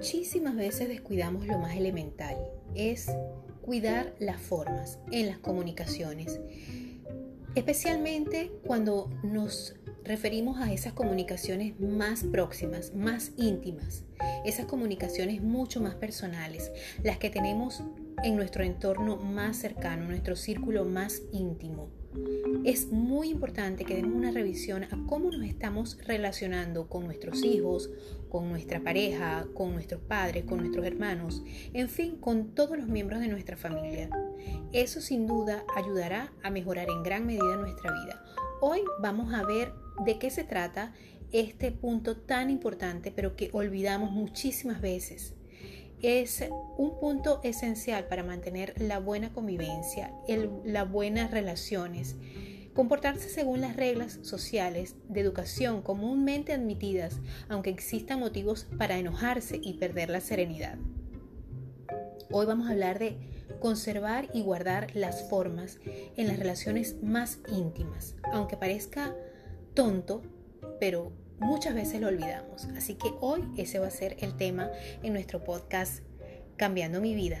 Muchísimas veces descuidamos lo más elemental, es cuidar las formas en las comunicaciones, especialmente cuando nos referimos a esas comunicaciones más próximas, más íntimas, esas comunicaciones mucho más personales, las que tenemos en nuestro entorno más cercano, nuestro círculo más íntimo. Es muy importante que demos una revisión a cómo nos estamos relacionando con nuestros hijos, con nuestra pareja, con nuestros padres, con nuestros hermanos, en fin, con todos los miembros de nuestra familia. Eso sin duda ayudará a mejorar en gran medida nuestra vida. Hoy vamos a ver de qué se trata este punto tan importante, pero que olvidamos muchísimas veces es un punto esencial para mantener la buena convivencia, las buenas relaciones. Comportarse según las reglas sociales de educación comúnmente admitidas, aunque existan motivos para enojarse y perder la serenidad. Hoy vamos a hablar de conservar y guardar las formas en las relaciones más íntimas, aunque parezca tonto, pero muchas veces lo olvidamos. Así que hoy ese va a ser el tema en nuestro podcast Cambiando mi vida.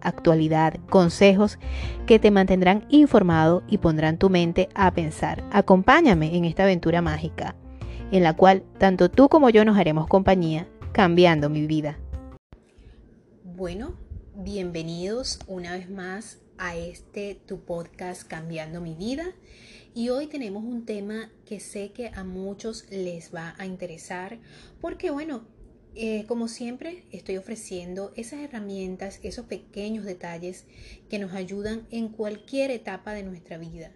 actualidad, consejos que te mantendrán informado y pondrán tu mente a pensar. Acompáñame en esta aventura mágica, en la cual tanto tú como yo nos haremos compañía, cambiando mi vida. Bueno, bienvenidos una vez más a este tu podcast Cambiando mi vida. Y hoy tenemos un tema que sé que a muchos les va a interesar porque bueno, eh, como siempre, estoy ofreciendo esas herramientas, esos pequeños detalles que nos ayudan en cualquier etapa de nuestra vida,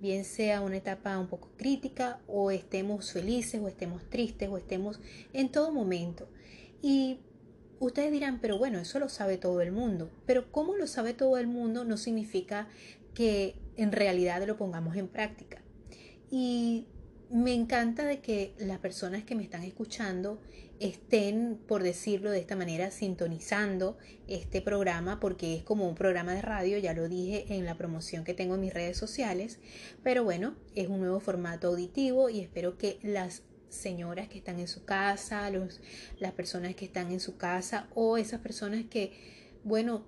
bien sea una etapa un poco crítica o estemos felices o estemos tristes o estemos en todo momento. Y ustedes dirán, pero bueno, eso lo sabe todo el mundo, pero ¿cómo lo sabe todo el mundo no significa que en realidad lo pongamos en práctica? Y me encanta de que las personas que me están escuchando estén, por decirlo de esta manera, sintonizando este programa porque es como un programa de radio, ya lo dije en la promoción que tengo en mis redes sociales, pero bueno, es un nuevo formato auditivo y espero que las señoras que están en su casa, los, las personas que están en su casa o esas personas que, bueno,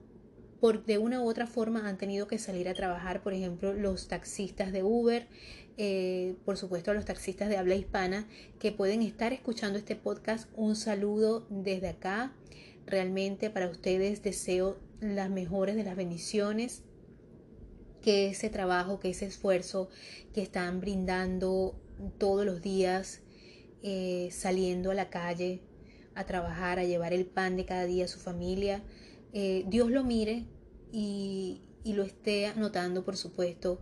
por de una u otra forma han tenido que salir a trabajar, por ejemplo, los taxistas de Uber, eh, por supuesto a los taxistas de habla hispana que pueden estar escuchando este podcast. Un saludo desde acá. Realmente para ustedes deseo las mejores de las bendiciones, que ese trabajo, que ese esfuerzo que están brindando todos los días, eh, saliendo a la calle a trabajar, a llevar el pan de cada día a su familia, eh, Dios lo mire y, y lo esté anotando, por supuesto,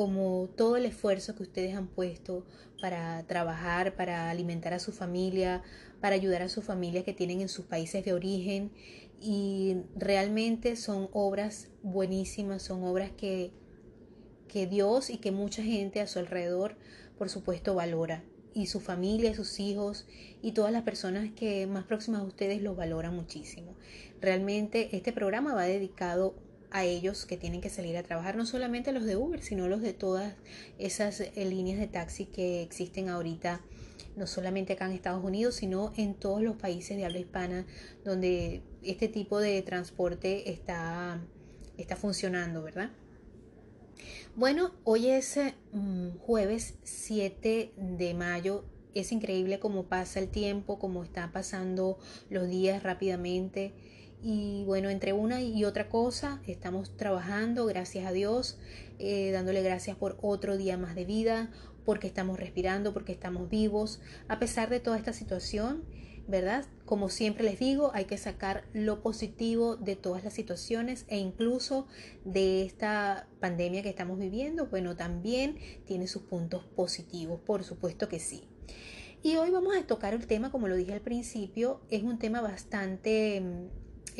como todo el esfuerzo que ustedes han puesto para trabajar, para alimentar a su familia, para ayudar a su familia que tienen en sus países de origen. Y realmente son obras buenísimas, son obras que, que Dios y que mucha gente a su alrededor, por supuesto, valora. Y su familia, sus hijos y todas las personas que más próximas a ustedes los valoran muchísimo. Realmente este programa va dedicado a ellos que tienen que salir a trabajar, no solamente los de Uber, sino los de todas esas eh, líneas de taxi que existen ahorita, no solamente acá en Estados Unidos, sino en todos los países de habla hispana donde este tipo de transporte está, está funcionando, ¿verdad? Bueno, hoy es mm, jueves 7 de mayo. Es increíble cómo pasa el tiempo, cómo están pasando los días rápidamente. Y bueno, entre una y otra cosa, estamos trabajando, gracias a Dios, eh, dándole gracias por otro día más de vida, porque estamos respirando, porque estamos vivos, a pesar de toda esta situación, ¿verdad? Como siempre les digo, hay que sacar lo positivo de todas las situaciones e incluso de esta pandemia que estamos viviendo, bueno, también tiene sus puntos positivos, por supuesto que sí. Y hoy vamos a tocar el tema, como lo dije al principio, es un tema bastante,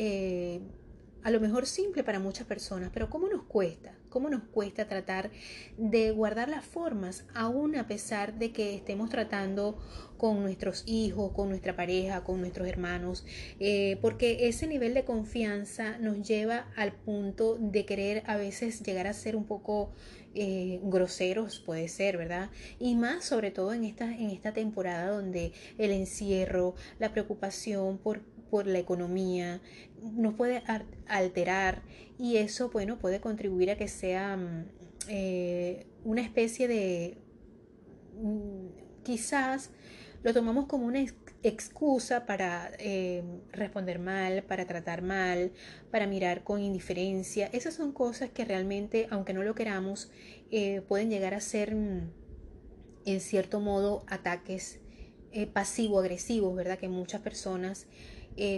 eh, a lo mejor simple para muchas personas, pero ¿cómo nos cuesta? ¿Cómo nos cuesta tratar de guardar las formas, aún a pesar de que estemos tratando con nuestros hijos, con nuestra pareja, con nuestros hermanos? Eh, porque ese nivel de confianza nos lleva al punto de querer a veces llegar a ser un poco eh, groseros puede ser, ¿verdad? Y más sobre todo en esta, en esta temporada donde el encierro, la preocupación por, por la economía nos puede alterar y eso, bueno, puede contribuir a que sea mm, eh, una especie de, mm, quizás lo tomamos como una excusa para eh, responder mal, para tratar mal, para mirar con indiferencia. Esas son cosas que realmente, aunque no lo queramos, eh, pueden llegar a ser, mm, en cierto modo, ataques eh, pasivo-agresivos, ¿verdad? Que muchas personas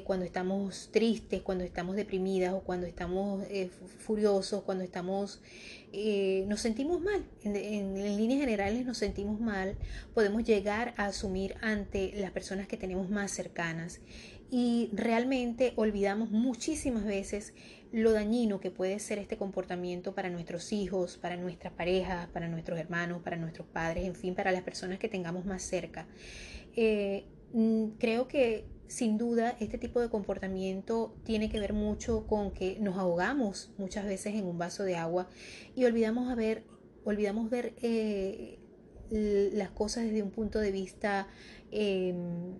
cuando estamos tristes, cuando estamos deprimidas o cuando estamos furiosos, cuando estamos eh, nos sentimos mal, en, líneas generales nos sentimos mal, podemos llegar a asumir ante las personas que tenemos más cercanas y realmente olvidamos muchísimas veces lo dañino que puede ser este comportamiento para nuestros hijos, para nuestra pareja, para nuestros hermanos, para nuestros padres, en fin, para las personas que tengamos más cerca. Eh, mm, creo que sin duda, este tipo de comportamiento tiene que ver mucho con que nos ahogamos muchas veces en un vaso de agua y olvidamos, ver, olvidamos ver eh, las cosas desde un punto de vista em,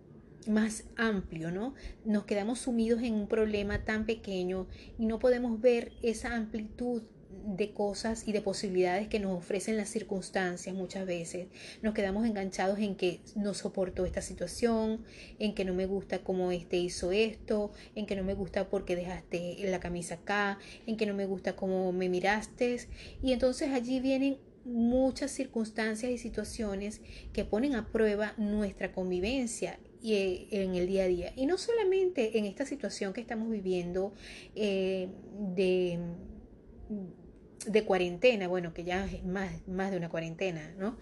más amplio, ¿no? Nos quedamos sumidos en un problema tan pequeño y no podemos ver esa amplitud de cosas y de posibilidades que nos ofrecen las circunstancias muchas veces. Nos quedamos enganchados en que no soporto esta situación, en que no me gusta cómo este hizo esto, en que no me gusta porque dejaste la camisa acá, en que no me gusta cómo me miraste. Y entonces allí vienen muchas circunstancias y situaciones que ponen a prueba nuestra convivencia y en el día a día. Y no solamente en esta situación que estamos viviendo eh, de de cuarentena, bueno, que ya es más, más de una cuarentena, ¿no?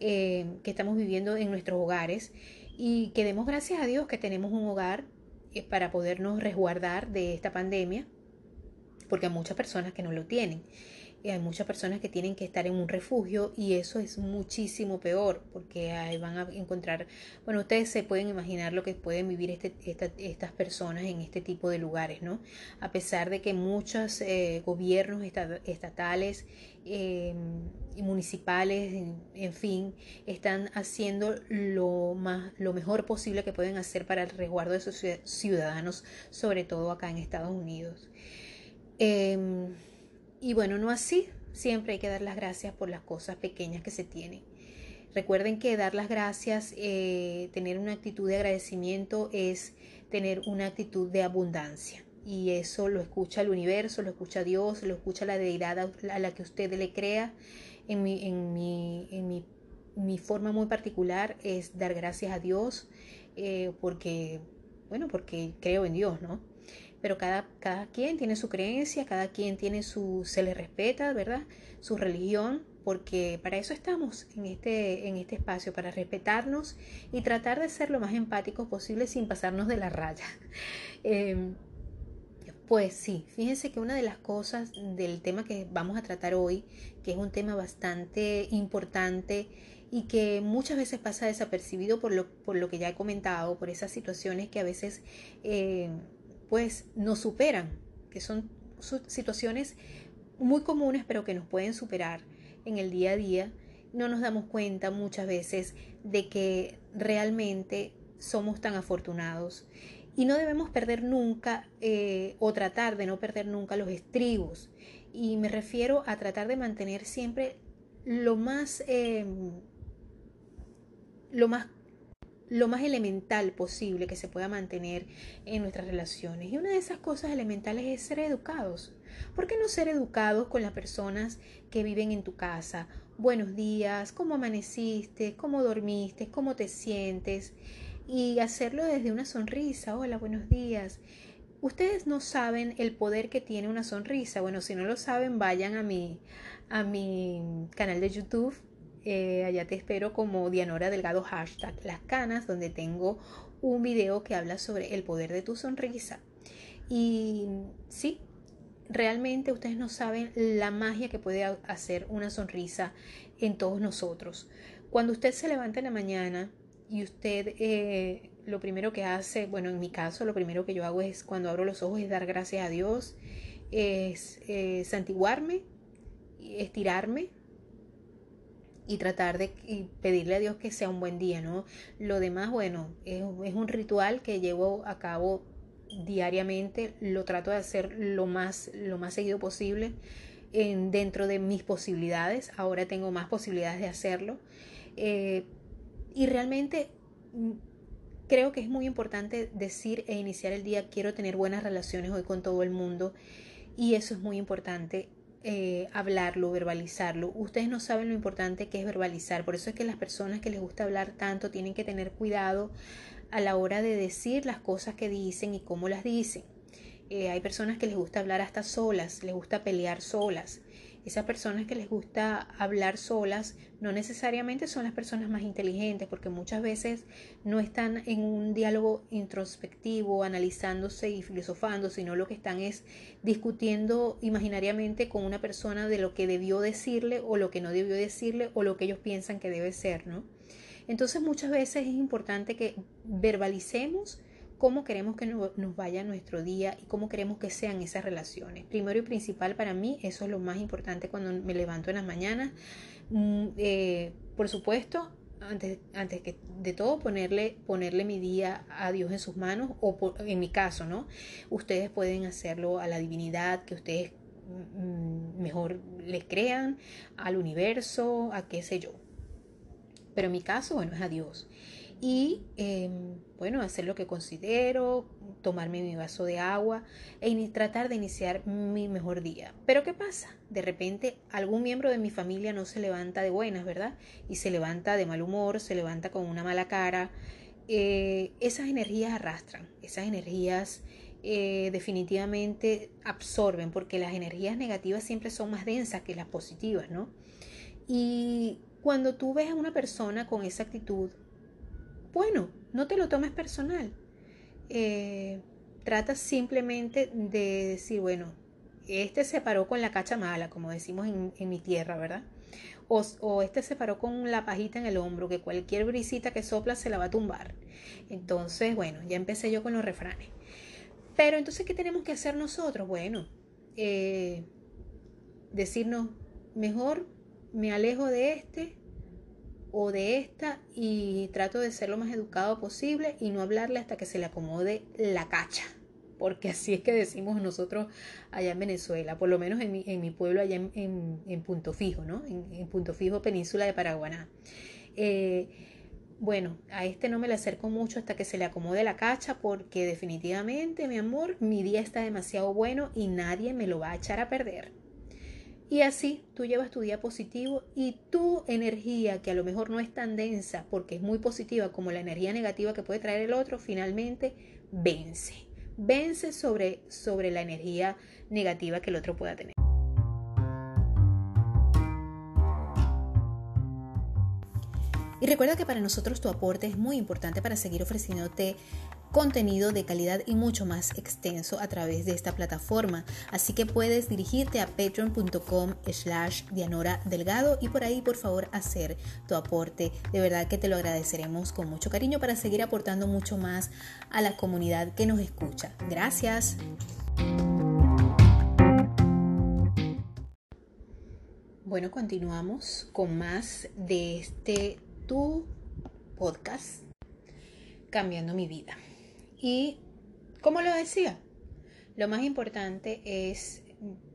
Eh, que estamos viviendo en nuestros hogares y que demos gracias a Dios que tenemos un hogar eh, para podernos resguardar de esta pandemia, porque hay muchas personas que no lo tienen hay muchas personas que tienen que estar en un refugio y eso es muchísimo peor porque ahí van a encontrar, bueno, ustedes se pueden imaginar lo que pueden vivir este, estas personas en este tipo de lugares, ¿no? A pesar de que muchos eh, gobiernos estatales eh, municipales, en, fin, están haciendo lo, más, lo mejor posible que pueden hacer para el resguardo de sus ciudadanos, sobre todo acá en Estados Unidos. Em, y bueno, no así, siempre hay que dar las gracias por las cosas pequeñas que se tienen. Recuerden que dar las gracias, eh, tener una actitud de agradecimiento es tener una actitud de abundancia. Y eso lo escucha el universo, lo escucha Dios, lo escucha la deidad a la que usted le crea. En mi, en mi, en mi, forma muy particular es dar gracias a Dios eh, porque, bueno, porque creo en Dios, ¿no? Pero cada, cada quien tiene su creencia, cada quien tiene su, se le respeta, ¿verdad? Su religión, porque para eso estamos en este, en este espacio, para respetarnos y tratar de ser lo más empáticos posible sin pasarnos de la raya. Em, pues sí, fíjense que una de las cosas del tema que vamos a tratar hoy, que es un tema bastante importante y que muchas veces pasa desapercibido por lo, por lo que ya he comentado, por esas situaciones que a veces eh, pues nos superan, que son situaciones muy comunes pero que nos pueden superar en el día a día. No nos damos cuenta muchas veces de que realmente somos tan afortunados y no debemos perder nunca eh, o tratar de no perder nunca los estribos. Y me refiero a tratar de mantener siempre lo más, em, lo más lo más elemental posible que se pueda mantener en nuestras relaciones. Y una de esas cosas elementales es ser educados. ¿Por qué no ser educados con las personas que viven en tu casa? Buenos días, ¿cómo amaneciste? ¿Cómo dormiste? ¿Cómo te sientes? Y hacerlo desde una sonrisa. Hola, buenos días. Ustedes no saben el poder que tiene una sonrisa. Bueno, si no lo saben, vayan a mi, a mi canal de YouTube Eh, allá te espero como Dianora Delgado hashtag las canas, donde tengo un video que habla sobre el poder de tu sonrisa. Y sí, realmente ustedes no saben la magia que puede hacer una sonrisa en todos nosotros. Cuando usted se levanta en la mañana y usted eh, lo primero que hace, bueno, en mi caso, lo primero que yo hago es cuando abro los ojos es dar gracias a Dios, es eh, santiguarme, estirarme y tratar de pedirle a Dios que sea un buen día, ¿no? Lo demás, bueno, es, un ritual que llevo a cabo diariamente, lo trato de hacer lo más, lo más seguido posible en, dentro de mis posibilidades, ahora tengo más posibilidades de hacerlo. Eh, y realmente mm, creo que es muy importante decir e iniciar el día, quiero tener buenas relaciones hoy con todo el mundo. Y eso es muy importante eh, hablarlo, verbalizarlo. Ustedes no saben lo importante que es verbalizar. Por eso es que las personas que les gusta hablar tanto tienen que tener cuidado a la hora de decir las cosas que dicen y cómo las dicen. Eh, hay personas que les gusta hablar hasta solas, les gusta pelear solas. Esas personas que les gusta hablar solas no necesariamente son las personas más inteligentes porque muchas veces no están en un diálogo introspectivo, analizándose y filosofando, sino lo que están es discutiendo imaginariamente con una persona de lo que debió decirle o lo que no debió decirle o lo que ellos piensan que debe ser, ¿no? Entonces muchas veces es importante que verbalicemos cómo queremos que nos vaya nuestro día y cómo queremos que sean esas relaciones. Primero y principal para mí, eso es lo más importante cuando me levanto en las mañanas. Mm, eh, por supuesto, antes, antes que de todo ponerle, ponerle mi día a Dios en sus manos o en mi caso, ¿no? Ustedes pueden hacerlo a la divinidad que ustedes mm, mejor les crean, al universo, a qué sé yo. Pero en mi caso, bueno, es a Dios y em, bueno, hacer lo que considero, tomarme mi vaso de agua e tratar de iniciar mi mejor día. Pero ¿qué pasa? De repente algún miembro de mi familia no se levanta de buenas, ¿verdad? Y se levanta de mal humor, se levanta con una mala cara. Eh, esas energías arrastran, esas energías eh, definitivamente absorben, porque las energías negativas siempre son más densas que las positivas, ¿no? Y cuando tú ves a una persona con esa actitud, bueno, no te lo tomes personal. Eh, trata simplemente de decir, bueno, este se paró con la cacha mala, como decimos en, mi tierra, ¿verdad? O, o, este se paró con la pajita en el hombro, que cualquier brisita que sopla se la va a tumbar. Entonces, bueno, ya empecé yo con los refranes. Pero entonces, ¿qué tenemos que hacer nosotros? Bueno, eh, decirnos, mejor me alejo de este o de esta y trato de ser lo más educado posible y no hablarle hasta que se le acomode la cacha. Porque así es que decimos nosotros allá en Venezuela, por lo menos en mi, en mi pueblo allá en, en, Punto Fijo, ¿no? En, Punto Fijo, península de Paraguaná. Eh, bueno, a este no me le acerco mucho hasta que se le acomode la cacha porque definitivamente, mi amor, mi día está demasiado bueno y nadie me lo va a echar a perder. Y así tú llevas tu día positivo y tu energía, que a lo mejor no es tan densa porque es muy positiva como la energía negativa que puede traer el otro, finalmente vence. Vence sobre, sobre la energía negativa que el otro pueda tener. Y recuerda que para nosotros tu aporte es muy importante para seguir ofreciéndote contenido de calidad y mucho más extenso a través de esta plataforma. Así que puedes dirigirte a patreon.com slash Dianora Delgado y por ahí por favor hacer tu aporte. De verdad que te lo agradeceremos con mucho cariño para seguir aportando mucho más a la comunidad que nos escucha. Gracias. Bueno, continuamos con más de este tu podcast Cambiando mi vida. Y, como lo decía, lo más importante es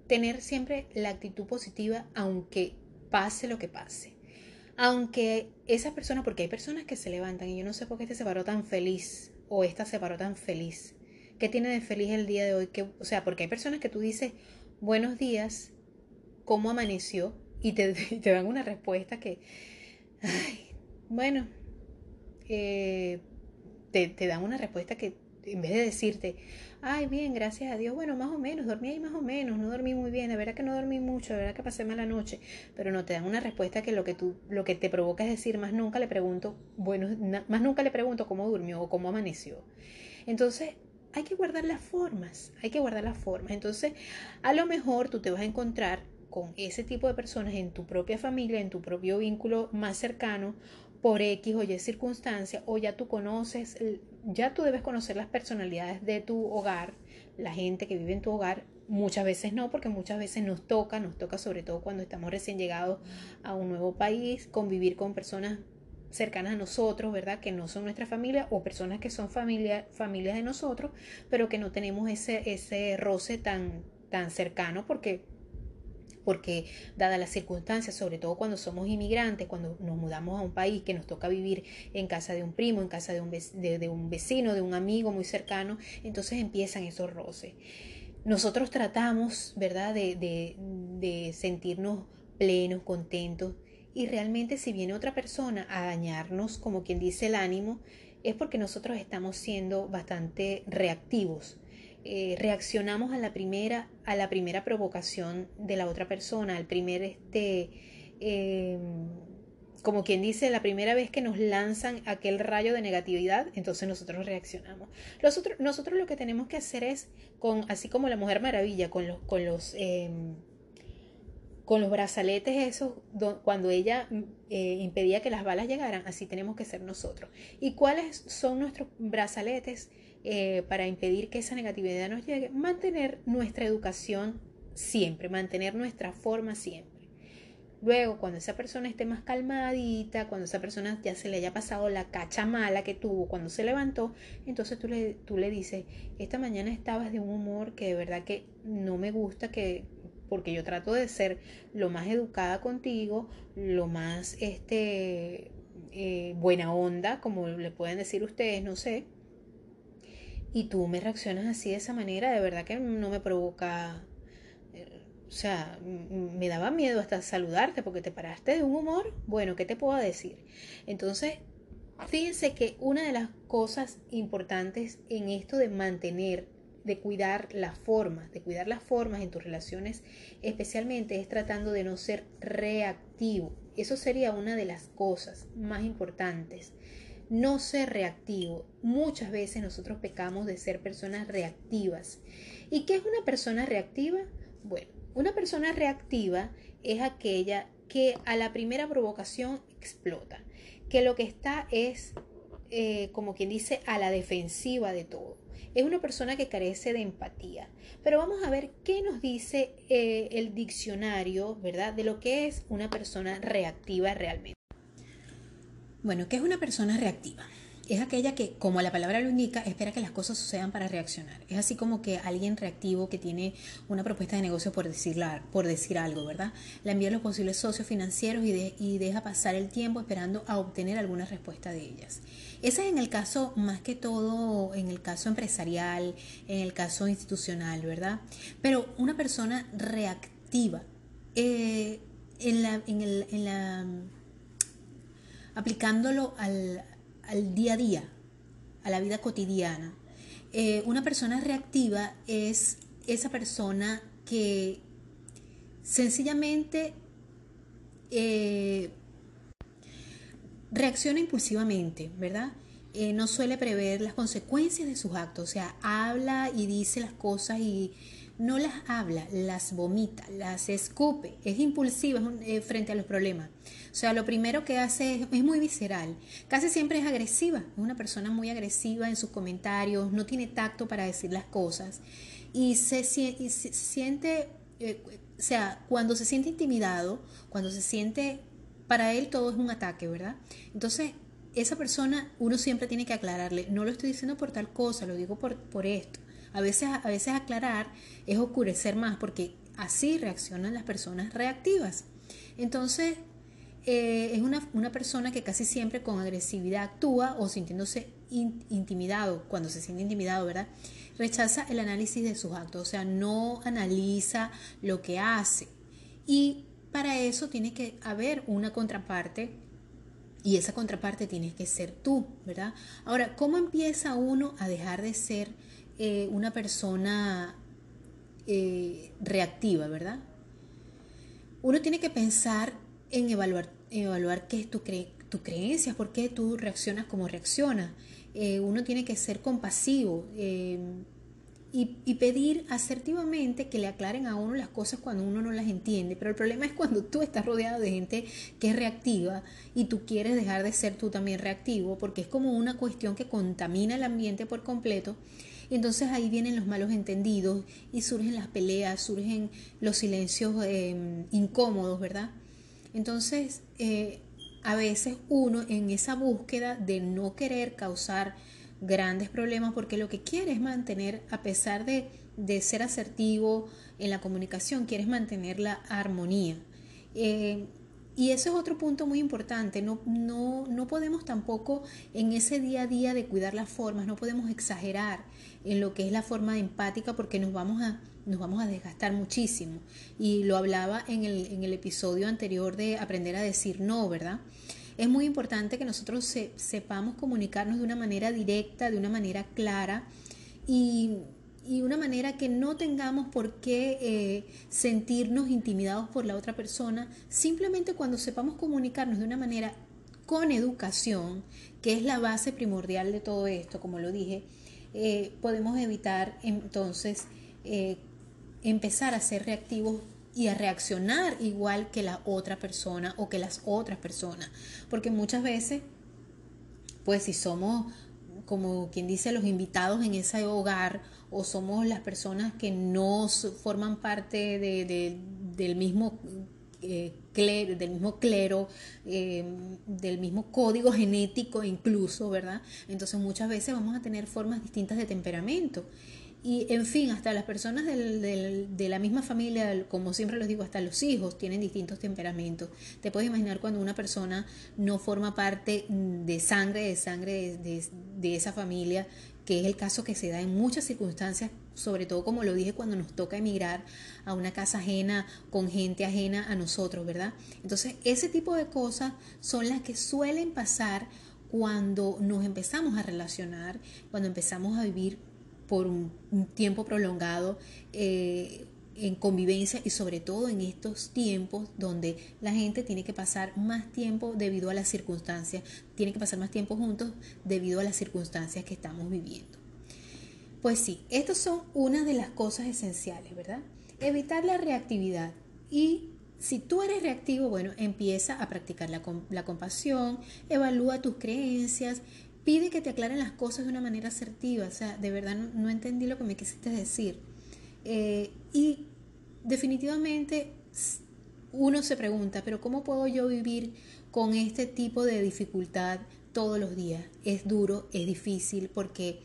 tener siempre la actitud positiva aunque pase lo que pase. Aunque esa persona, porque hay personas que se levantan y yo no sé por qué este se paró tan feliz o esta se paró tan feliz. ¿Qué tiene de feliz el día de hoy? Que, o sea, porque hay personas que tú dices, buenos días, ¿cómo amaneció? Y te, te dan una respuesta que, ay, bueno, eh, te, dan una respuesta que en vez de decirte, ay, bien, gracias a Dios, bueno, más o menos, dormí ahí más o menos, no dormí muy bien, de verdad que no dormí mucho, de verdad que pasé mala noche, pero no te dan una respuesta que lo que tú, lo que te provoca es decir, más nunca le pregunto, bueno, más nunca le pregunto cómo durmió o cómo amaneció. Entonces, hay que guardar las formas, hay que guardar las formas. Entonces, a lo mejor tú te vas a encontrar con ese tipo de personas en tu propia familia, en tu propio vínculo más cercano, por X o Y circunstancia, o ya tú conoces, ya tú debes conocer las personalidades de tu hogar, la gente que vive en tu hogar, muchas veces no, porque muchas veces nos toca, nos toca sobre todo cuando estamos recién llegados a un nuevo país, convivir con personas cercanas a nosotros, ¿verdad? Que no son nuestra familia o personas que son familia, familias de nosotros, pero que no tenemos ese, ese roce tan, tan cercano porque porque dadas las circunstancias, sobre todo cuando somos inmigrantes, cuando nos mudamos a un país que nos toca vivir en casa de un primo, en casa de un, de, un vecino, de un amigo muy cercano, entonces empiezan esos roces. Nosotros tratamos, ¿verdad?, de, sentirnos plenos, contentos, y realmente si viene otra persona a dañarnos, como quien dice el ánimo, es porque nosotros estamos siendo bastante reactivos eh, reaccionamos a la primera, a la primera provocación de la otra persona, al primer este em, como quien dice, la primera vez que nos lanzan aquel rayo de negatividad, entonces nosotros reaccionamos. Nosotros, nosotros lo que tenemos que hacer es, con, así como la Mujer Maravilla, con los, con los, em, con los brazaletes esos, cuando ella eh, impedía que las balas llegaran, así tenemos que ser nosotros. ¿Y cuáles son nuestros brazaletes? Eh, para impedir que esa negatividad nos llegue, mantener nuestra educación siempre, mantener nuestra forma siempre. Luego, cuando esa persona esté más calmadita, cuando esa persona ya se le haya pasado la cacha mala que tuvo cuando se levantó, entonces tú le, tú le dices, esta mañana estabas de un humor que de verdad que no me gusta, que porque yo trato de ser lo más educada contigo, lo más este, eh, buena onda, como le pueden decir ustedes, no sé, y tú me reaccionas así de esa manera, de verdad que no me provoca, eh, o sea, me daba miedo hasta saludarte porque te paraste de un humor, bueno, ¿qué te puedo decir? Entonces, fíjense que una de las cosas importantes en esto de mantener, de cuidar las formas, de cuidar las formas en tus relaciones, especialmente es tratando de no ser reactivo. Eso sería una de las cosas más importantes no ser reactivo. Muchas veces nosotros pecamos de ser personas reactivas. ¿Y qué es una persona reactiva? Bueno, una persona reactiva es aquella que a la primera provocación explota, que lo que está es, eh, como quien dice, a la defensiva de todo. Es una persona que carece de empatía. Pero vamos a ver qué nos dice eh, el diccionario, ¿verdad? De lo que es una persona reactiva realmente. Bueno, ¿qué es una persona reactiva? Es aquella que, como la palabra lo indica, espera que las cosas sucedan para reaccionar. Es así como que alguien reactivo que tiene una propuesta de negocio por, por decir algo, ¿verdad? La envía a los posibles socios financieros y, y deja pasar el tiempo esperando a obtener alguna respuesta de ellas. Ese es en el caso, más que todo, en el caso empresarial, en el caso institucional, ¿verdad? Pero una persona reactiva, eh, en la, en el, en la aplicándolo al, día a día, a la vida cotidiana. Eh, una persona reactiva es esa persona que sencillamente eh, reacciona impulsivamente, ¿verdad? Eh, no suele prever las consecuencias de sus actos, o sea, habla y dice las cosas y no las habla, las vomita, las escupe, es impulsiva frente a los problemas. O sea, lo primero que hace es, muy visceral. Casi siempre es agresiva. Es una persona muy agresiva en sus comentarios, no tiene tacto para decir las cosas. Y se, siente, eh, o sea, cuando se siente intimidado, cuando se siente, para él todo es un ataque, ¿verdad? Entonces, esa persona uno siempre tiene que aclararle, no lo estoy diciendo por tal cosa, lo digo por, por esto. A veces, aclarar es oscurecer más porque así reaccionan las personas reactivas. Entonces, eh, es una, persona que casi siempre con agresividad actúa o sintiéndose intimidado, cuando se siente intimidado, ¿verdad? Rechaza el análisis de sus actos, o sea, no analiza lo que hace. Y para eso tiene que haber una contraparte Y esa contraparte tienes que ser tú, ¿verdad? Ahora, ¿cómo empieza uno a dejar de ser eh, una persona eh, reactiva, ¿verdad? Uno tiene que pensar en evaluar, evaluar qué es tu, cre tu creencia, por qué tú reaccionas como reaccionas. Eh, uno tiene que ser compasivo y, pedir asertivamente que le aclaren a uno las cosas cuando uno no las entiende. Pero el problema es cuando tú estás rodeado de gente que es reactiva y tú quieres dejar de ser tú también reactivo, porque es como una cuestión que contamina el ambiente por completo. Y entonces ahí vienen los malos entendidos y surgen las peleas, surgen los silencios em, incómodos, ¿verdad? Entonces, eh, a veces uno en esa búsqueda de no querer causar grandes problemas porque lo que quiere es mantener, a pesar de, ser asertivo en la comunicación, quieres mantener la armonía. Eh, y ese es otro punto muy importante. No, no, no podemos tampoco en ese día a día de cuidar las formas, no podemos exagerar en lo que es la forma empática porque nos vamos a, nos vamos a desgastar muchísimo. Y lo hablaba en el, en el episodio anterior de aprender a decir no, ¿verdad? Es muy importante que nosotros sepamos comunicarnos de una manera directa, de una manera clara y, una manera que no tengamos por qué eh, sentirnos intimidados por la otra persona, simplemente cuando sepamos comunicarnos de una manera con educación, que es la base primordial de todo esto, como lo dije, eh, podemos evitar entonces eh, empezar a ser reactivos y a reaccionar igual que la otra persona o que las otras personas. Porque muchas veces, pues si somos, como quien dice, los invitados en ese hogar o somos las personas que no forman parte de, del mismo eh, del mismo clero, eh, del mismo código genético incluso, ¿verdad? Entonces muchas veces vamos a tener formas distintas de temperamento. Y en fin, hasta las personas de la misma familia, como siempre les digo, hasta los hijos tienen distintos temperamentos. Te puedes imaginar cuando una persona no forma parte de sangre, de sangre de, esa familia, que es el caso que se da en muchas circunstancias, sobre todo como lo dije cuando nos toca emigrar a una casa ajena con gente ajena a nosotros, ¿verdad? Entonces, ese tipo de cosas son las que suelen pasar cuando nos empezamos a relacionar, cuando empezamos a vivir por un, tiempo prolongado eh, en convivencia y sobre todo en estos tiempos donde la gente tiene que pasar más tiempo debido a las circunstancias, tiene que pasar más tiempo juntos debido a las circunstancias que estamos viviendo. Pues sí, estas son una de las cosas esenciales, ¿verdad? Evitar la reactividad y si tú eres reactivo, bueno, empieza a practicar la, compasión, evalúa tus creencias, pide que te aclaren las cosas de una manera asertiva. O sea, de verdad no, entendí lo que me quisiste decir. Eh, y definitivamente uno se pregunta, pero ¿cómo puedo yo vivir con este tipo de dificultad todos los días? Es duro, es difícil porque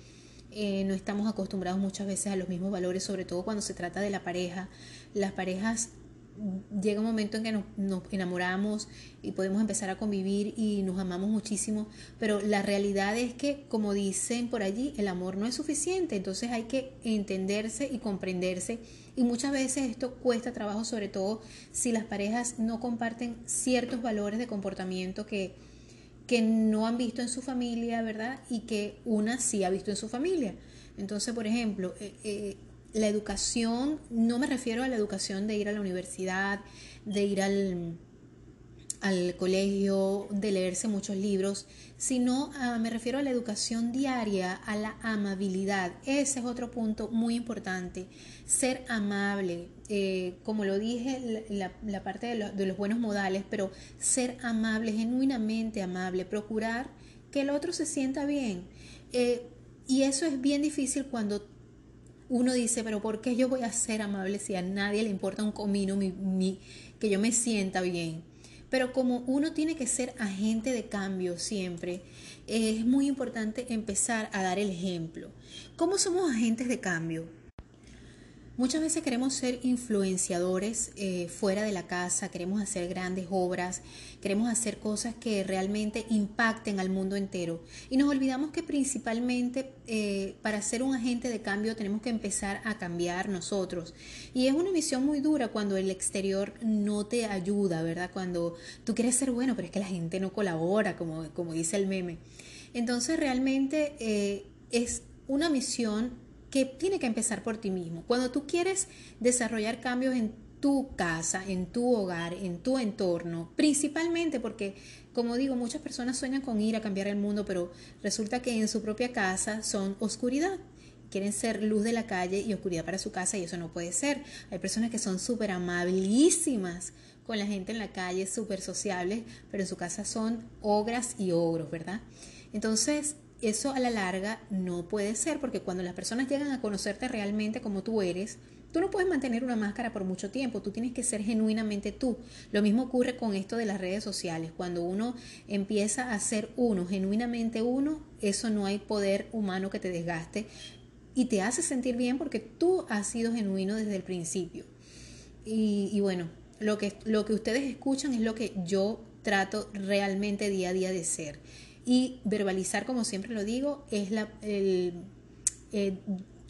eh, no estamos acostumbrados muchas veces a los mismos valores, sobre todo cuando se trata de la pareja. Las parejas llega un momento en que nos, enamoramos y podemos empezar a convivir y nos amamos muchísimo, pero la realidad es que, como dicen por allí, el amor no es suficiente, entonces hay que entenderse y comprenderse y muchas veces esto cuesta trabajo, sobre todo si las parejas no comparten ciertos valores de comportamiento que, que no han visto en su familia, ¿verdad? Y que una sí ha visto en su familia. Entonces, por ejemplo, eh, eh, la educación, no me refiero a la educación de ir a la universidad, de ir al, al colegio, de leerse muchos libros, sino me refiero a la educación diaria, a la amabilidad. Ese es otro punto muy importante. Ser amable, eh, como lo dije, la, parte de, los buenos modales, pero ser amable, genuinamente amable, procurar que el otro se sienta bien. Eh, y eso es bien difícil cuando uno dice, pero ¿por qué yo voy a ser amable si a nadie le importa un comino mi, que yo me sienta bien? Pero como uno tiene que ser agente de cambio siempre, es muy importante empezar a dar el ejemplo. ¿Cómo somos agentes de cambio? Muchas veces queremos ser influenciadores eh, fuera de la casa, queremos hacer grandes obras, queremos hacer cosas que realmente impacten al mundo entero. Y nos olvidamos que principalmente eh, para ser un agente de cambio tenemos que empezar a cambiar nosotros. Y es una misión muy dura cuando el exterior no te ayuda, ¿verdad? Cuando tú quieres ser bueno, pero es que la gente no colabora, como, como dice el meme. Entonces realmente eh, es una misión que tiene que empezar por ti mismo. Cuando tú quieres desarrollar cambios en tu casa, en tu hogar, en tu entorno, principalmente porque, como digo, muchas personas sueñan con ir a cambiar el mundo, pero resulta que en su propia casa son oscuridad. Quieren ser luz de la calle y oscuridad para su casa y eso no puede ser. Hay personas que son súper amabilísimas con la gente en la calle, súper sociables, pero en su casa son ogras y ogros, ¿verdad? Entonces, eso a la larga no puede ser porque cuando las personas llegan a conocerte realmente como tú eres, tú no puedes mantener una máscara por mucho tiempo, tú tienes que ser genuinamente tú. Lo mismo ocurre con esto de las redes sociales. Cuando uno empieza a ser uno, genuinamente uno, eso no hay poder humano que te desgaste y te hace sentir bien porque tú has sido genuino desde el principio. Y, bueno, lo que, lo que ustedes escuchan es lo que yo trato realmente día a día de ser. Y verbalizar, como siempre lo digo, es la, el, eh,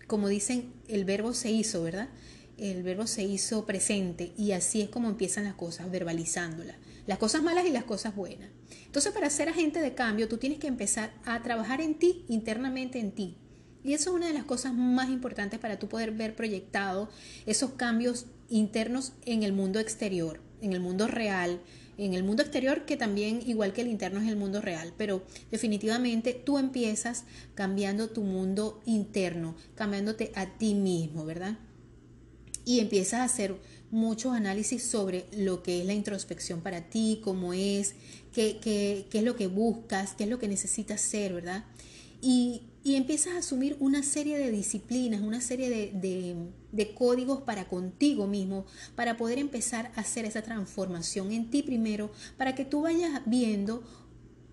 como dicen, el verbo se hizo, ¿verdad? El verbo se hizo presente y así es como empiezan las cosas, verbalizándolas. Las cosas malas y las cosas buenas. Entonces, para ser agente de cambio, tú tienes que empezar a trabajar en ti, internamente en ti. Y eso es una de las cosas más importantes para tú poder ver proyectado esos cambios internos en el mundo exterior, en el mundo real, en el mundo exterior, que también, igual que el interno, es el mundo real, pero definitivamente tú empiezas cambiando tu mundo interno, cambiándote a ti mismo, ¿verdad? Y empiezas a hacer muchos análisis sobre lo que es la introspección para ti, cómo es, qué, qué, qué es lo que buscas, qué es lo que necesitas ser, ¿verdad? Y, empiezas a asumir una serie de disciplinas, una serie de, códigos para contigo mismo, para poder empezar a hacer esa transformación en ti primero, para que tú vayas viendo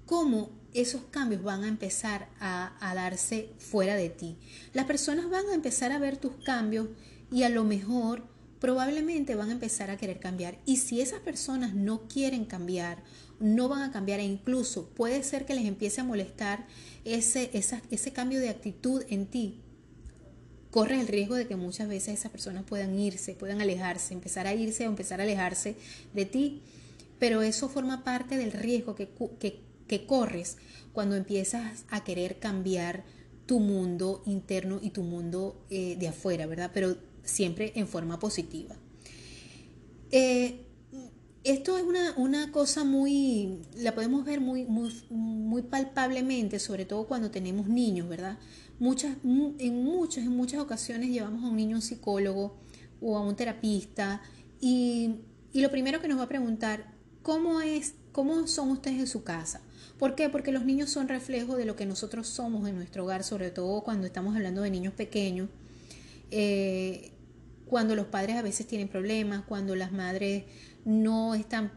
cómo esos cambios van a empezar a, a, darse fuera de ti. Las personas van a empezar a ver tus cambios y a lo mejor probablemente van a empezar a querer cambiar. Y si esas personas no quieren cambiar no van a cambiar e incluso puede ser que les empiece a molestar ese, ese cambio de actitud en ti. Corres el riesgo de que muchas veces esas personas puedan irse, puedan alejarse, empezar a irse o empezar a alejarse de ti. Pero eso forma parte del riesgo que, que, corres cuando empiezas a querer cambiar tu mundo interno y tu mundo eh, de afuera, ¿verdad? Pero siempre en forma positiva. Eh, esto es una, cosa muy, la podemos ver muy, muy, muy, palpablemente, sobre todo cuando tenemos niños, ¿verdad? Muchas, en muchas, en muchas ocasiones llevamos a un niño a un psicólogo o a un terapista y, y lo primero que nos va a preguntar, ¿cómo es, cómo son ustedes en su casa? ¿Por qué? Porque los niños son reflejo de lo que nosotros somos en nuestro hogar, sobre todo cuando estamos hablando de niños pequeños. Eh, cuando los padres a veces tienen problemas, cuando las madres no están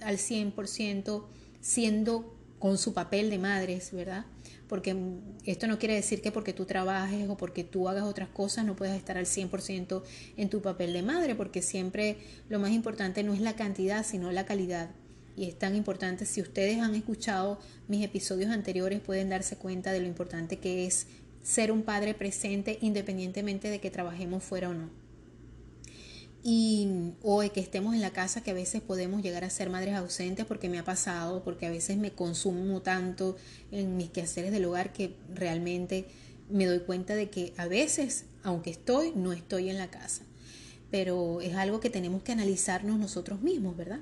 al 100% siendo con su papel de madres, ¿verdad? Porque esto no quiere decir que porque tú trabajes o porque tú hagas otras cosas no puedas estar al 100% en tu papel de madre, porque siempre lo más importante no es la cantidad, sino la calidad. Y es tan importante, si ustedes han escuchado mis episodios anteriores, pueden darse cuenta de lo importante que es ser un padre presente independientemente de que trabajemos fuera o no y o que estemos en la casa que a veces podemos llegar a ser madres ausentes porque me ha pasado, porque a veces me consumo tanto en mis quehaceres del hogar que realmente me doy cuenta de que a veces, aunque estoy, no estoy en la casa. Pero es algo que tenemos que analizarnos nosotros mismos, ¿verdad?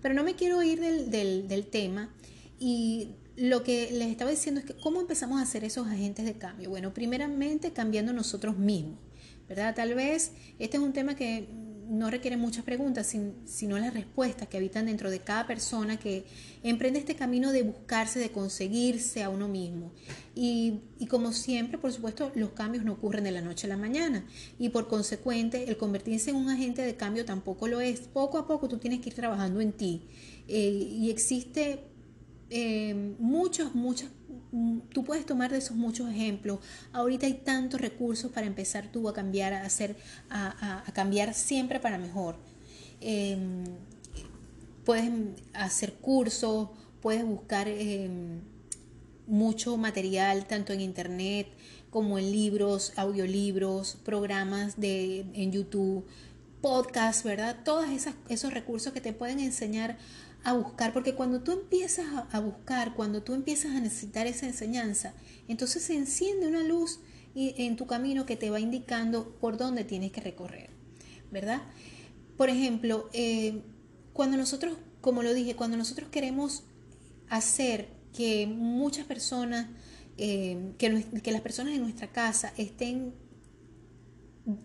Pero no me quiero ir del, del, del tema y lo que les estaba diciendo es que cómo empezamos a hacer esos agentes de cambio. Bueno, primeramente cambiando nosotros mismos, ¿verdad? Tal vez este es un tema que no requiere muchas preguntas, sino las respuestas que habitan dentro de cada persona que emprende este camino de buscarse, de conseguirse a uno mismo. Y, como siempre, por supuesto, los cambios no ocurren de la noche a la mañana. Y por consecuente, el convertirse en un agente de cambio tampoco lo es. Poco a poco tú tienes que ir trabajando en ti. Eh, y existe eh, muchos, muchos, mm, tú puedes tomar de esos muchos ejemplos. Ahorita hay tantos recursos para empezar tú a cambiar, a hacer, a, cambiar siempre para mejor. Em, puedes hacer cursos, puedes buscar em, mucho material tanto en internet como en libros, audiolibros, programas de, en YouTube, podcasts, ¿verdad? Todos esos recursos que te pueden enseñar a buscar, porque cuando tú empiezas a, buscar, cuando tú empiezas a necesitar esa enseñanza, entonces se enciende una luz en tu camino que te va indicando por dónde tienes que recorrer, ¿verdad? Por ejemplo, eh, cuando nosotros, como lo dije, cuando nosotros queremos hacer que muchas personas, eh, que, que las personas en nuestra casa estén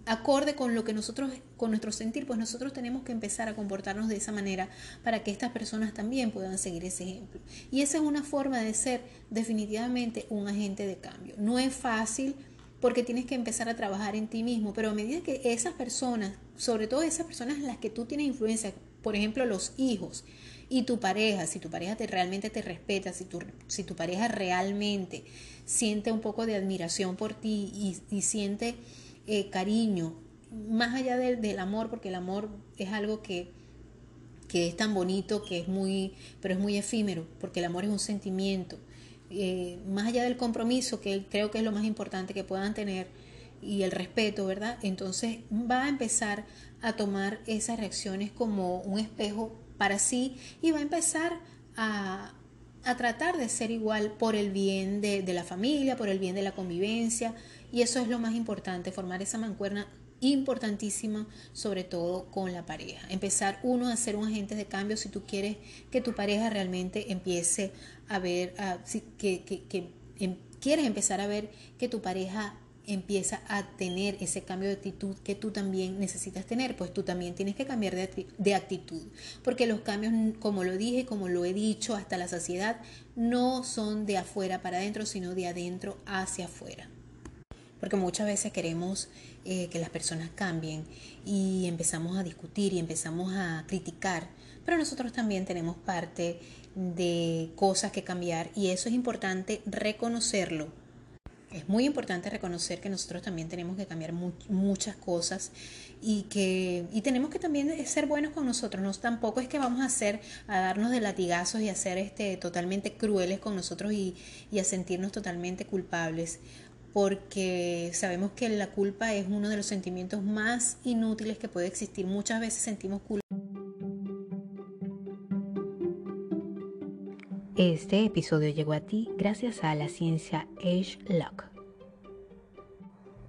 acorde con lo que nosotros, con nuestro sentir, pues nosotros tenemos que empezar a comportarnos de esa manera para que estas personas también puedan seguir ese ejemplo. Y esa es una forma de ser definitivamente un agente de cambio. No es fácil porque tienes que empezar a trabajar en ti mismo, pero a medida que esas personas, sobre todo esas personas en las que tú tienes influencia, por ejemplo los hijos y tu pareja, si tu pareja te, realmente te respeta, si tu, si tu pareja realmente siente un poco de admiración por ti y, y siente eh, cariño, más allá del, amor, porque el amor es algo que, que, es tan bonito, que es muy, pero es muy efímero, porque el amor es un sentimiento. Eh, más allá del compromiso, que creo que es lo más importante que puedan tener, y el respeto, ¿verdad? Entonces va a empezar a tomar esas reacciones como un espejo para sí y va a empezar a, a tratar de ser igual por el bien de, de, la familia, por el bien de la convivencia, y eso es lo más importante, formar esa mancuerna importantísima, sobre todo con la pareja. Empezar uno a ser un agente de cambio si tú quieres que tu pareja realmente empiece a ver, que, que, que em, quieres empezar a ver que tu pareja empieza a tener ese cambio de actitud que tú también necesitas tener, pues tú también tienes que cambiar de, actitud, porque los cambios, como lo dije, como lo he dicho hasta la saciedad, no son de afuera para adentro, sino de adentro hacia afuera porque muchas veces queremos eh, que las personas cambien y empezamos a discutir y empezamos a criticar, pero nosotros también tenemos parte de cosas que cambiar y eso es importante reconocerlo. Es muy importante reconocer que nosotros también tenemos que cambiar muchas cosas y que y tenemos que también ser buenos con nosotros. No, tampoco es que vamos a hacer a darnos de latigazos y a ser este, totalmente crueles con nosotros y, y a sentirnos totalmente culpables porque sabemos que la culpa es uno de los sentimientos más inútiles que puede existir. Muchas veces sentimos culpa. Este episodio llegó a ti gracias a la ciencia Age Lock.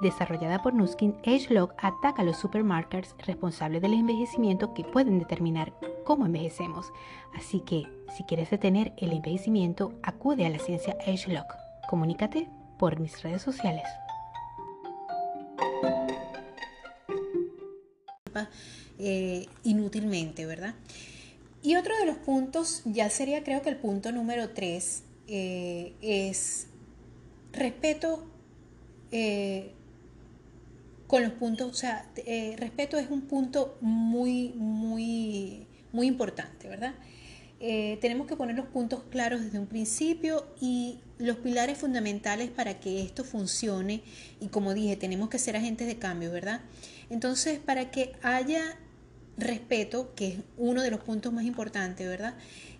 desarrollada por Nuskin, AgeLog ataca a los supermarkers responsables del envejecimiento que pueden determinar cómo envejecemos. Así que, si quieres detener el envejecimiento, acude a la ciencia AgeLog. Comunícate por mis redes sociales. Eh, inútilmente, ¿verdad? Y otro de los puntos, ya sería creo que el punto número 3, eh, es respeto eh, con los puntos, o sea, eh, respeto es un punto muy, muy, muy importante, ¿verdad? Eh, tenemos que poner los puntos claros desde un principio y los pilares fundamentales para que esto funcione. Y como dije, tenemos que ser agentes de cambio, ¿verdad? Entonces, para que haya respeto, que es uno de los puntos más importantes, ¿verdad?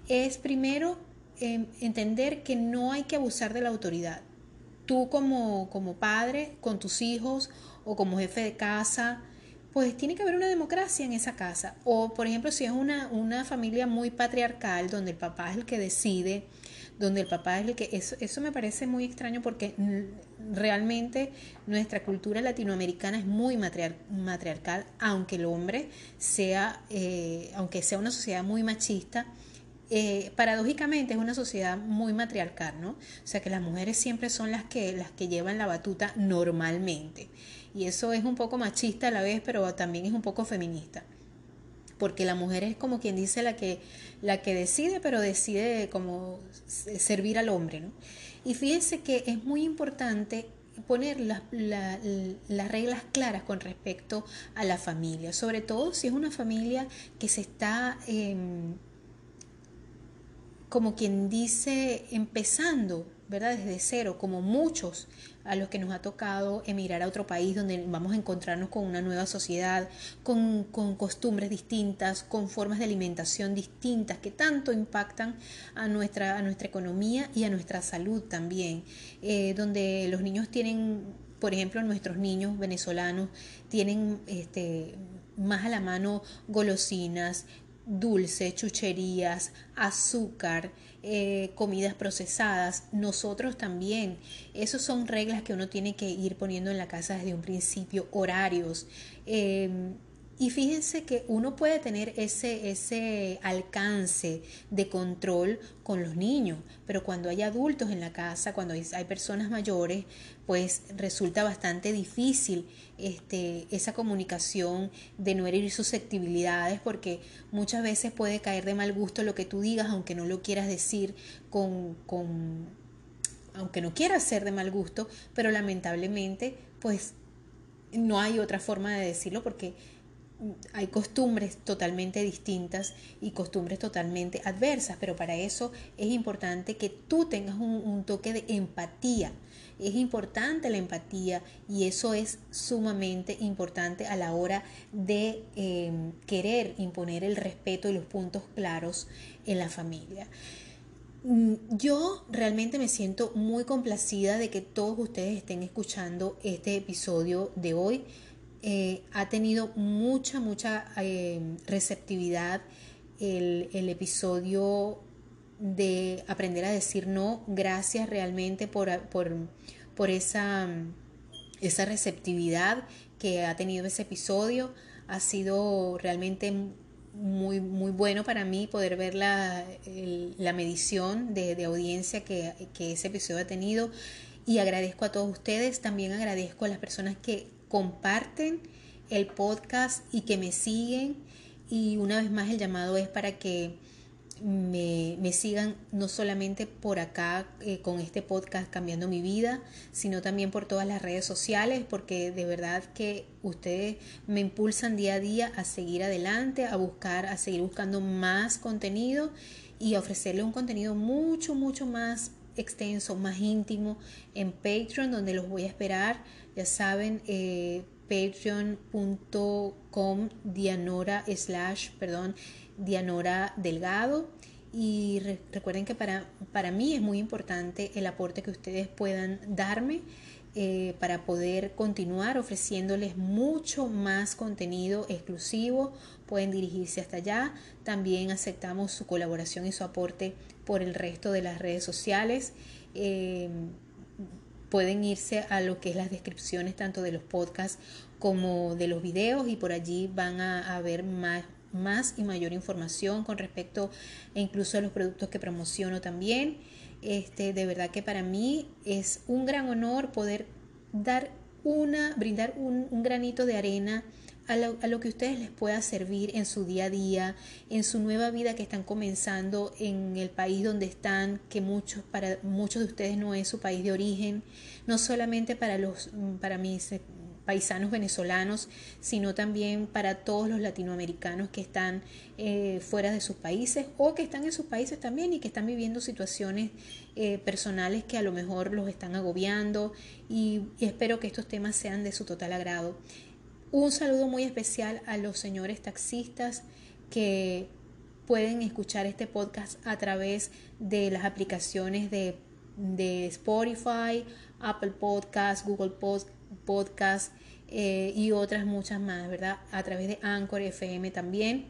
Es primero em, entender que no hay que abusar de la autoridad. Tú como, como padre, con tus hijos o como jefe de casa, pues tiene que haber una democracia en esa casa. O, por ejemplo, si es una, una familia muy patriarcal, donde el papá es el que decide, donde el papá es el que... Eso, eso me parece muy extraño porque realmente nuestra cultura latinoamericana es muy matriarcal, aunque el hombre sea, eh, aunque sea una sociedad muy machista, eh, paradójicamente es una sociedad muy matriarcal, ¿no? O sea que las mujeres siempre son las que, las que llevan la batuta normalmente. Y eso es un poco machista a la vez, pero también es un poco feminista. Porque la mujer es como quien dice la que, la que decide, pero decide como servir al hombre, ¿no? Y fíjense que es muy importante poner las, las reglas claras con respecto a la familia, sobre todo si es una familia que se está... Em, como quien dice, empezando, ¿verdad? Desde cero, como muchos a los que nos ha tocado emigrar a otro país donde vamos a encontrarnos con una nueva sociedad, con, costumbres distintas, con formas de alimentación distintas que tanto impactan a nuestra, a nuestra economía y a nuestra salud también, eh, donde los niños tienen, por ejemplo, nuestros niños venezolanos tienen este, más a la mano golosinas, dulces, chucherías, azúcar, eh, comidas procesadas, nosotros también. Esas son reglas que uno tiene que ir poniendo en la casa desde un principio, horarios. Em, y fíjense que uno puede tener ese, ese alcance de control con los niños, pero cuando hay adultos en la casa, cuando hay, personas mayores, pues resulta bastante difícil este, esa comunicación de no herir susceptibilidades, porque muchas veces puede caer de mal gusto lo que tú digas, aunque no lo quieras decir con, con aunque no quieras ser de mal gusto, pero lamentablemente, pues no hay otra forma de decirlo porque hay costumbres totalmente distintas y costumbres totalmente adversas, pero para eso es importante que tú tengas un, toque de empatía. Es importante la empatía y eso es sumamente importante a la hora de em, querer imponer el respeto y los puntos claros en la familia. Mm, yo realmente me siento muy complacida de que todos ustedes estén escuchando este episodio de hoy eh, ha tenido mucha, mucha eh, receptividad el, el, episodio de aprender a decir no. Gracias realmente por, por, por esa, esa receptividad que ha tenido ese episodio. Ha sido realmente muy, muy bueno para mí poder ver la, la medición de, audiencia que, ese episodio ha tenido y agradezco a todos ustedes, también agradezco a las personas que comparten el podcast y que me siguen. Y una vez más el llamado es para que me, sigan no solamente por acá eh, con este podcast Cambiando mi vida, sino también por todas las redes sociales, porque de verdad que ustedes me impulsan día a día a seguir adelante, a buscar, a seguir buscando más contenido y a ofrecerle un contenido mucho, mucho más extenso, más íntimo en Patreon, donde los voy a esperar ya saben, eh, patreon.com dianora slash, perdón, dianora delgado. Y recuerden que para, para mí es muy importante el aporte que ustedes puedan darme eh, para poder continuar ofreciéndoles mucho más contenido exclusivo. Pueden dirigirse hasta allá. También aceptamos su colaboración y su aporte por el resto de las redes sociales. Eh, pueden irse a lo que es las descripciones tanto de los podcasts como de los videos y por allí van a, ver más, más y mayor información con respecto e incluso a los productos que promociono también. Este, de verdad que para mí es un gran honor poder dar una, brindar un granito de arena a lo, a que ustedes les pueda servir en su día a día, en su nueva vida que están comenzando en el país donde están, que muchos, para muchos de ustedes no es su país de origen, no solamente para, los, para mis eh, paisanos venezolanos, sino también para todos los latinoamericanos que están eh, fuera de sus países o que están en sus países también y que están viviendo situaciones eh, personales que a lo mejor los están agobiando y espero que estos temas sean de su total agrado. Un saludo muy especial a los señores taxistas que pueden escuchar este podcast a través de las aplicaciones de, Spotify, Apple Podcast, Google Podcast eh, y otras muchas más, ¿verdad? A través de Anchor FM también.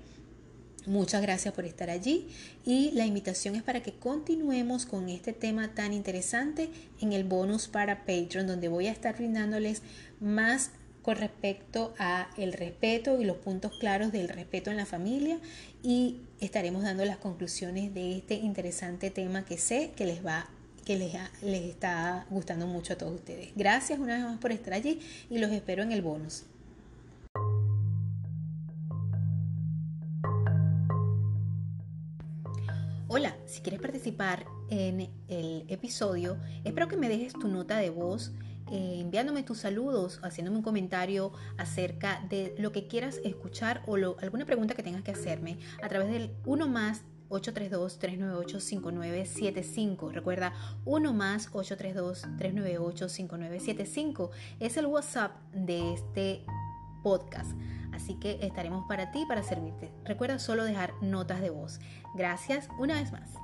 Muchas gracias por estar allí y la invitación es para que continuemos con este tema tan interesante en el bonus para Patreon donde voy a estar brindándoles más con respecto a el respeto y los puntos claros del respeto en la familia y estaremos dando las conclusiones de este interesante tema que sé que les va que les, les está gustando mucho a todos ustedes. Gracias una vez más por estar allí y los espero en el bonus. Hola, si quieres participar en el episodio, espero que me dejes tu nota de voz eh, enviándome tus saludos, haciéndome un comentario acerca de lo que quieras escuchar o alguna pregunta que tengas que hacerme a través del 1 más 832-398-5975. Recuerda, 1 más 832-398-5975 es el WhatsApp de este podcast. Así que estaremos para ti, para servirte. Recuerda solo dejar notas de voz. Gracias una vez más.